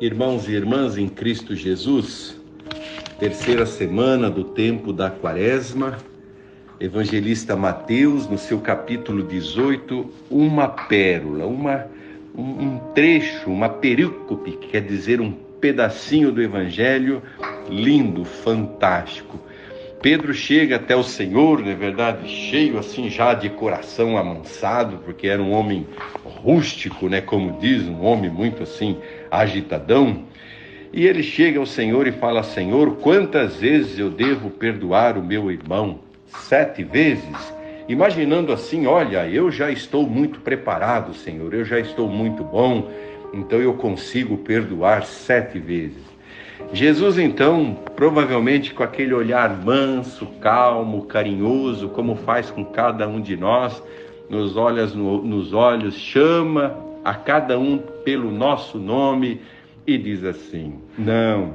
Irmãos e irmãs em Cristo Jesus, terceira semana do tempo da Quaresma, evangelista Mateus, no seu capítulo 18, uma pérola, uma, um, trecho, uma perícope, que quer dizer um pedacinho do Evangelho lindo, fantástico. Pedro chega até o Senhor, na é verdade, cheio assim já de coração amansado, porque era um homem rústico, né, como diz, um homem muito assim agitadão. E ele chega ao Senhor e fala: Senhor, quantas vezes eu devo perdoar o meu irmão? Sete vezes? Imaginando assim, olha, eu já estou muito preparado, Senhor, eu já estou muito bom, então eu consigo perdoar sete vezes. Jesus, então, provavelmente com aquele olhar manso, calmo, carinhoso, como faz com cada um de nós, nos olhos, nos olhos, chama a cada um pelo nosso nome e diz assim: Não,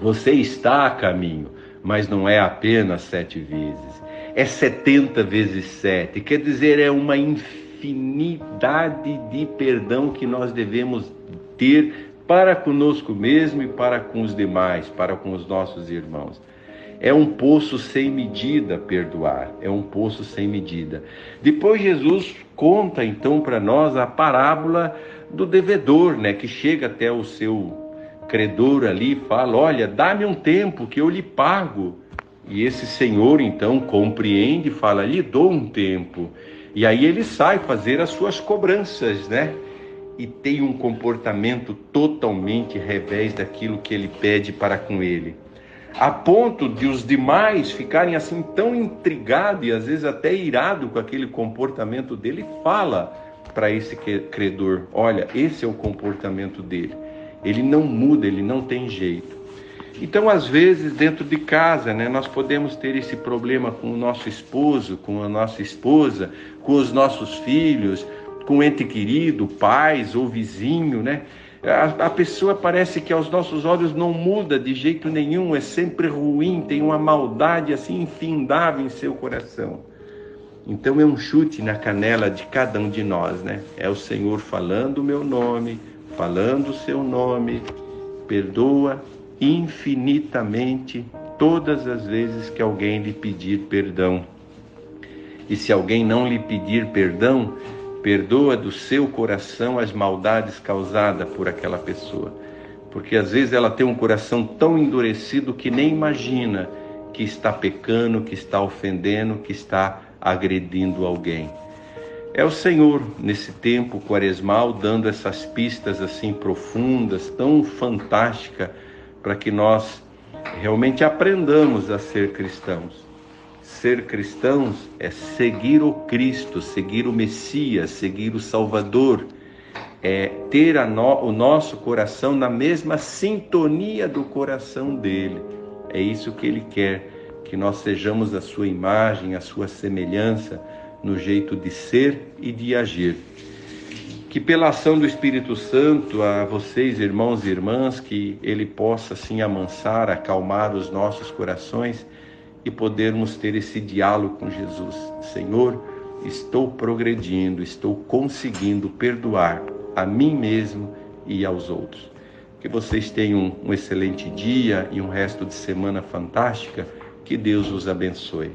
você está a caminho, mas não é apenas sete vezes, é setenta vezes sete, quer dizer, é uma infinidade de perdão que nós devemos ter para conosco mesmo e para com os demais, para com os nossos irmãos. É um poço sem medida perdoar, é um poço sem medida. Depois Jesus conta então para nós a parábola do devedor, né, que chega até o seu credor ali e fala: "Olha, dá-me um tempo que eu lhe pago". E esse senhor então compreende, fala: "Lhe dou um tempo". E aí ele sai fazer as suas cobranças, né? E tem um comportamento totalmente revés daquilo que ele pede para com ele. A ponto de os demais ficarem assim tão intrigados e às vezes até irados com aquele comportamento dele, fala para esse credor: olha, esse é o comportamento dele. Ele não muda, ele não tem jeito. Então, às vezes, dentro de casa, né, nós podemos ter esse problema com o nosso esposo, com a nossa esposa, com os nossos filhos, com ente querido, pais ou vizinho, né? A, a, pessoa parece que aos nossos olhos não muda de jeito nenhum, é sempre ruim, tem uma maldade assim infindável em seu coração. Então é um chute na canela de cada um de nós, né? É o Senhor falando o meu nome, falando o seu nome, perdoa infinitamente todas as vezes que alguém lhe pedir perdão. E se alguém não lhe pedir perdão, Perdoa do seu coração as maldades causadas por aquela pessoa. Porque às vezes ela tem um coração tão endurecido que nem imagina que está pecando, que está ofendendo, que está agredindo alguém. É o Senhor, nesse tempo quaresmal, dando essas pistas assim profundas, tão fantásticas, para que nós realmente aprendamos a ser cristãos. Ser cristãos é seguir o Cristo, seguir o Messias, seguir o Salvador, é ter no, o nosso coração na mesma sintonia do coração dele. É isso que ele quer, que nós sejamos a sua imagem, a sua semelhança no jeito de ser e de agir. Que pela ação do Espírito Santo a vocês, irmãos e irmãs, que ele possa assim amansar, acalmar os nossos corações e podermos ter esse diálogo com Jesus. Senhor, estou progredindo, estou conseguindo perdoar a mim mesmo e aos outros. Que vocês tenham um excelente dia e um resto de semana fantástica. Que Deus os abençoe.